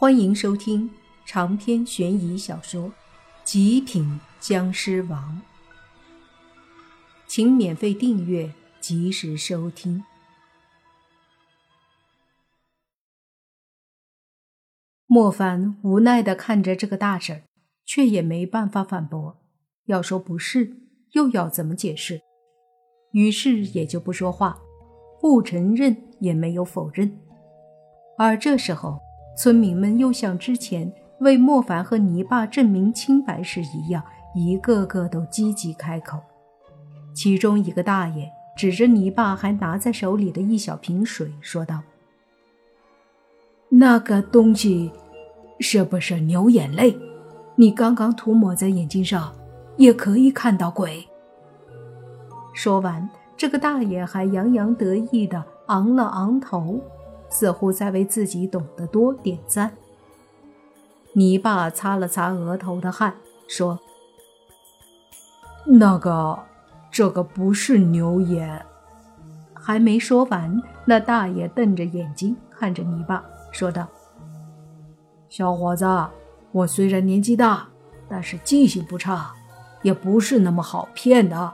欢迎收听长篇悬疑小说《极品僵尸王》，请免费订阅，及时收听。莫凡无奈的看着这个大婶，却也没办法反驳。要说不是，又要怎么解释？于是也就不说话，不承认也没有否认。而这时候。村民们又像之前为莫凡和泥巴证明清白时一样，一个个都积极开口。其中一个大爷指着泥巴还拿在手里的一小瓶水，说道：“那个东西是不是牛眼泪？你刚刚涂抹在眼睛上，也可以看到鬼。”说完，这个大爷还洋洋得意地昂了昂头。似乎在为自己懂得多点赞。泥巴擦了擦额头的汗，说：“那个，这个不是牛眼。”还没说完，那大爷瞪着眼睛看着泥巴，说道：“小伙子，我虽然年纪大，但是记性不差，也不是那么好骗的。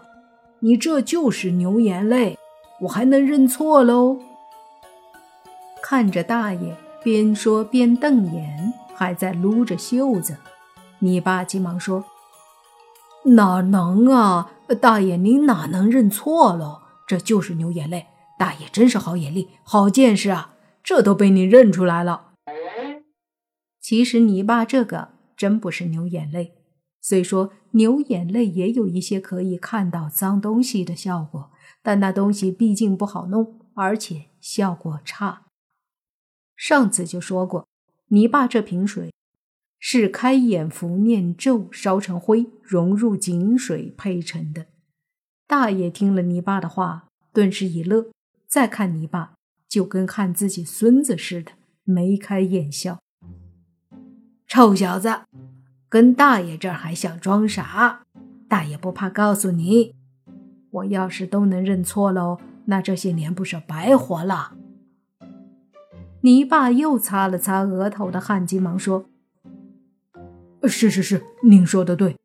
你这就是牛眼泪，我还能认错喽？”看着大爷边说边瞪眼，还在撸着袖子，你爸急忙说：“哪能啊，大爷您哪能认错了？这就是牛眼泪，大爷真是好眼力，好见识啊！这都被你认出来了。”其实你爸这个真不是牛眼泪，虽说牛眼泪也有一些可以看到脏东西的效果，但那东西毕竟不好弄，而且效果差。上次就说过，泥巴这瓶水是开眼符念咒烧成灰，融入井水配成的。大爷听了泥巴的话，顿时一乐，再看泥巴，就跟看自己孙子似的，眉开眼笑。臭小子，跟大爷这儿还想装傻？大爷不怕告诉你，我要是都能认错喽，那这些年不是白活了？泥巴又擦了擦额头的汗，急忙说：“是是是，您说的对。”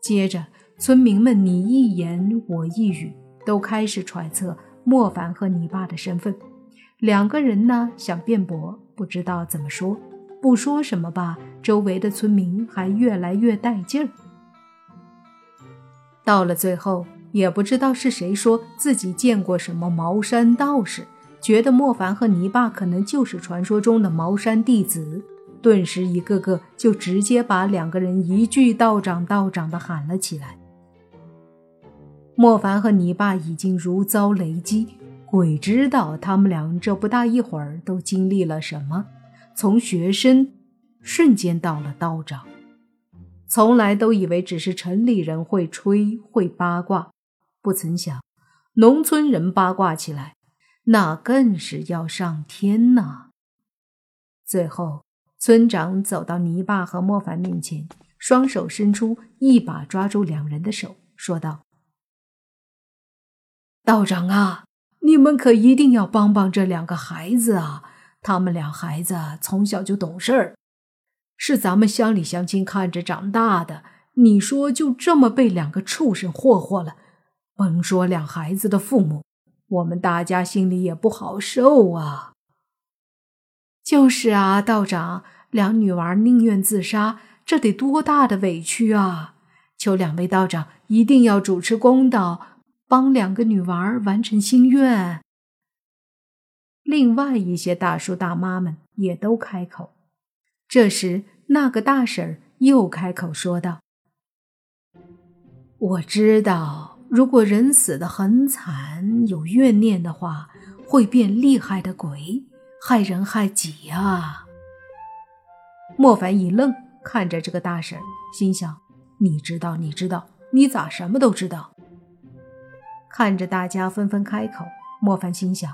接着，村民们你一言我一语，都开始揣测莫凡和泥巴的身份。两个人呢，想辩驳，不知道怎么说，不说什么吧，周围的村民还越来越带劲儿。到了最后，也不知道是谁说自己见过什么茅山道士。觉得莫凡和泥巴可能就是传说中的茅山弟子，顿时一个个就直接把两个人一句道长道长的喊了起来。莫凡和泥巴已经如遭雷击，鬼知道他们俩这不大一会儿都经历了什么，从学生瞬间到了道长。从来都以为只是城里人会吹会八卦，不曾想农村人八卦起来。那更是要上天呐！最后，村长走到泥巴和莫凡面前，双手伸出，一把抓住两人的手，说道：“道长啊，你们可一定要帮帮这两个孩子啊！他们俩孩子从小就懂事儿，是咱们乡里乡亲看着长大的。你说就这么被两个畜生霍霍了，甭说两孩子的父母。”我们大家心里也不好受啊！就是啊，道长，两女娃宁愿自杀，这得多大的委屈啊！求两位道长一定要主持公道，帮两个女娃完成心愿。另外一些大叔大妈们也都开口。这时，那个大婶又开口说道：“我知道。”如果人死得很惨，有怨念的话，会变厉害的鬼，害人害己啊！莫凡一愣，看着这个大婶，心想：你知道，你知道，你咋什么都知道？看着大家纷纷开口，莫凡心想：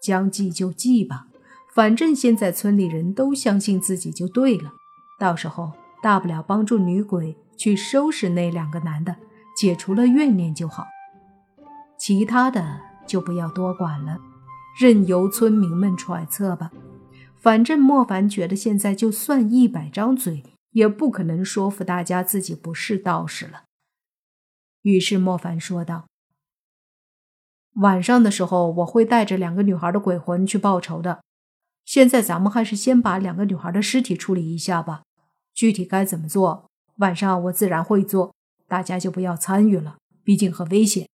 将计就计吧，反正现在村里人都相信自己就对了，到时候大不了帮助女鬼去收拾那两个男的。解除了怨念就好，其他的就不要多管了，任由村民们揣测吧。反正莫凡觉得现在就算一百张嘴，也不可能说服大家自己不是道士了。于是莫凡说道：“晚上的时候，我会带着两个女孩的鬼魂去报仇的。现在咱们还是先把两个女孩的尸体处理一下吧。具体该怎么做，晚上我自然会做，大家就不要参与了，毕竟很危险。”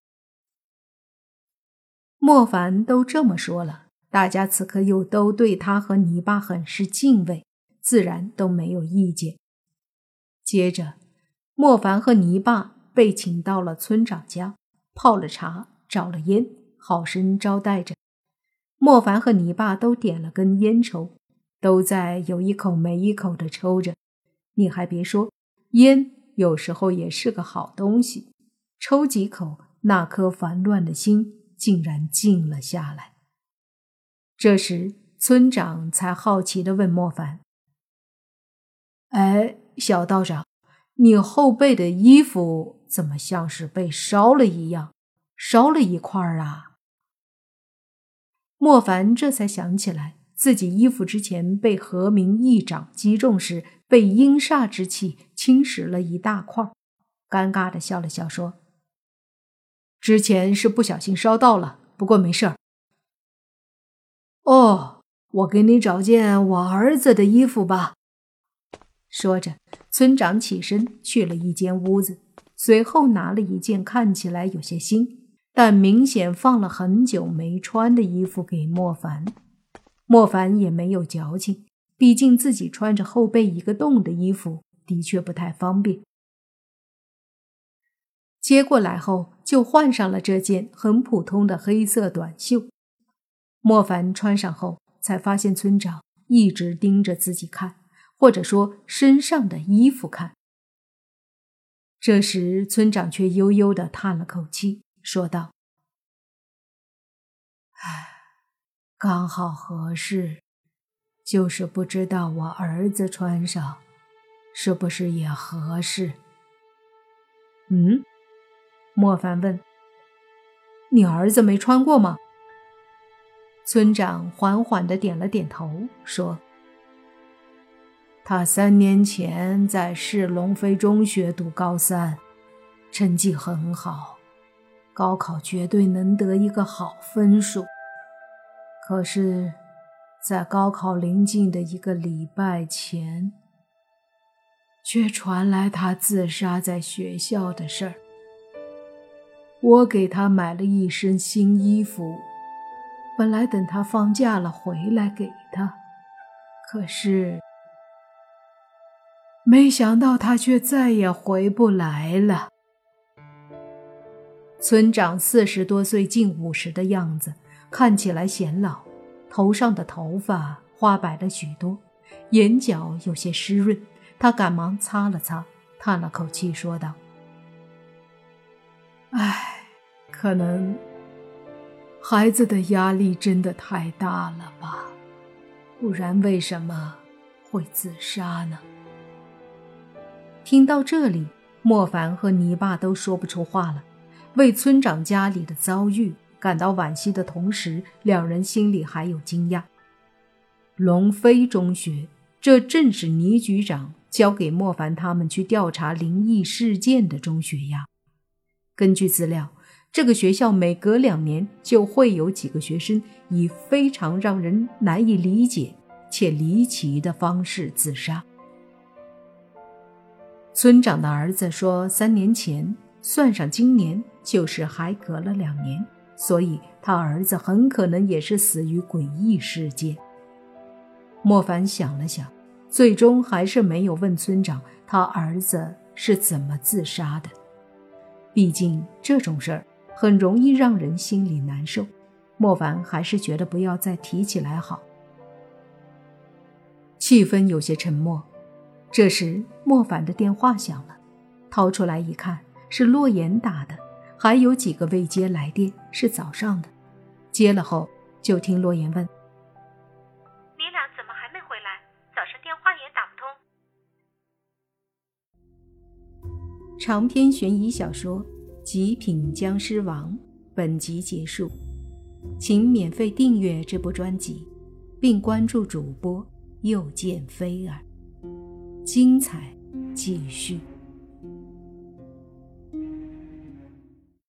莫凡都这么说了。大家此刻又都对他和泥巴很是敬畏，自然都没有意见。接着，莫凡和泥巴被请到了村长家，泡了茶，找了烟，好生招待着。莫凡和泥巴都点了根烟抽，都在有一口没一口的抽着。你还别说，烟有时候也是个好东西。抽几口，那颗烦乱的心竟然静了下来。这时，村长才好奇地问莫凡：“哎，小道长，你后背的衣服怎么像是被烧了一样？烧了一块儿啊？”莫凡这才想起来，自己衣服之前被何明一掌击中时，被阴煞之气侵蚀了一大块，尴尬的笑了笑说：“之前是不小心烧到了，不过没事儿。”哦，我给你找件我儿子的衣服吧。说着，村长起身去了一间屋子，随后拿了一件看起来有些新，但明显放了很久没穿的衣服给莫凡。莫凡也没有矫情，毕竟自己穿着后背一个洞的衣服的确不太方便。接过来后，就换上了这件很普通的黑色短袖。莫凡穿上后，才发现村长一直盯着自己看，或者说身上的衣服看。这时，村长却悠悠的叹了口气，说道：“唉，刚好合适，就是不知道我儿子穿上，是不是也合适？”嗯，莫凡问：“你儿子没穿过吗？”村长缓缓的点了点头，说：“他三年前在市龙飞中学读高三，成绩很好，高考绝对能得一个好分数。可是，在高考临近的一个礼拜前，却传来他自杀在学校的事儿。我给他买了一身新衣服。”本来等他放假了回来给他，可是没想到他却再也回不来了。村长四十多岁，近五十的样子，看起来显老，头上的头发花白了许多，眼角有些湿润。他赶忙擦了擦，叹了口气，说道：“唉，可能……”孩子的压力真的太大了吧？不然为什么会自杀呢？听到这里，莫凡和泥巴都说不出话了。为村长家里的遭遇感到惋惜的同时，两人心里还有惊讶。龙飞中学，这正是倪局长交给莫凡他们去调查灵异事件的中学呀。根据资料。这个学校每隔两年就会有几个学生以非常让人难以理解且离奇的方式自杀。村长的儿子说，三年前算上今年，就是还隔了两年，所以他儿子很可能也是死于诡异事件。莫凡想了想，最终还是没有问村长他儿子是怎么自杀的，毕竟这种事儿。很容易让人心里难受，莫凡还是觉得不要再提起来好。气氛有些沉默。这时，莫凡的电话响了，掏出来一看，是洛言打的，还有几个未接来电，是早上的。接了后，就听洛言问：“你俩怎么还没回来？早上电话也打不通。”长篇悬疑小说。极品僵尸王，本集结束，请免费订阅这部专辑，并关注主播又见菲儿，精彩继续。